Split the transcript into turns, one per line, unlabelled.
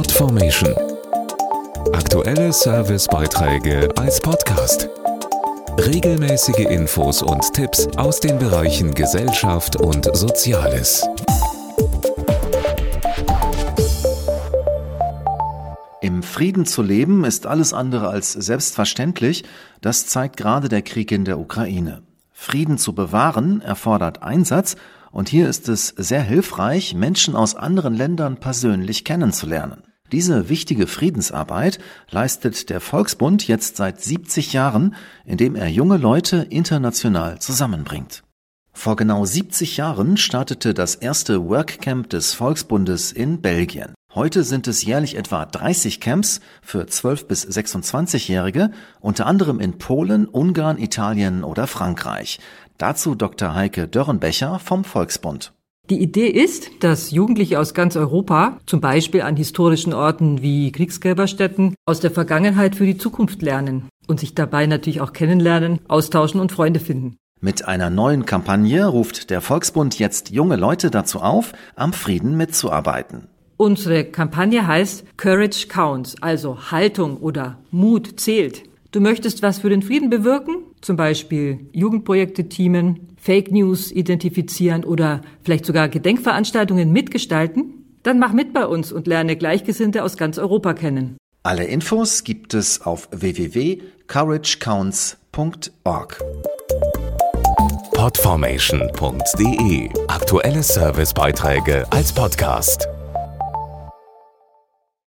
Podformation. Aktuelle Servicebeiträge als Podcast. Regelmäßige Infos und Tipps aus den Bereichen Gesellschaft und Soziales.
Im Frieden zu leben ist alles andere als selbstverständlich, das zeigt gerade der Krieg in der Ukraine. Frieden zu bewahren erfordert Einsatz, und hier ist es sehr hilfreich, Menschen aus anderen Ländern persönlich kennenzulernen. Diese wichtige Friedensarbeit leistet der Volksbund jetzt seit 70 Jahren, indem er junge Leute international zusammenbringt. Vor genau 70 Jahren startete das erste Workcamp des Volksbundes in Belgien. Heute sind es jährlich etwa 30 Camps für 12 bis 26-Jährige, unter anderem in Polen, Ungarn, Italien oder Frankreich. Dazu Dr. Heike Dörrenbecher vom Volksbund.
Die Idee ist, dass Jugendliche aus ganz Europa, zum Beispiel an historischen Orten wie Kriegsgräberstätten, aus der Vergangenheit für die Zukunft lernen und sich dabei natürlich auch kennenlernen, austauschen und Freunde finden.
Mit einer neuen Kampagne ruft der Volksbund jetzt junge Leute dazu auf, am Frieden mitzuarbeiten.
Unsere Kampagne heißt Courage Counts, also Haltung oder Mut zählt. Du möchtest was für den Frieden bewirken, zum Beispiel Jugendprojekte teamen, Fake News identifizieren oder vielleicht sogar Gedenkveranstaltungen mitgestalten? Dann mach mit bei uns und lerne Gleichgesinnte aus ganz Europa kennen.
Alle Infos gibt es auf www.couragecounts.org.
Podformation.de Aktuelle Servicebeiträge als Podcast.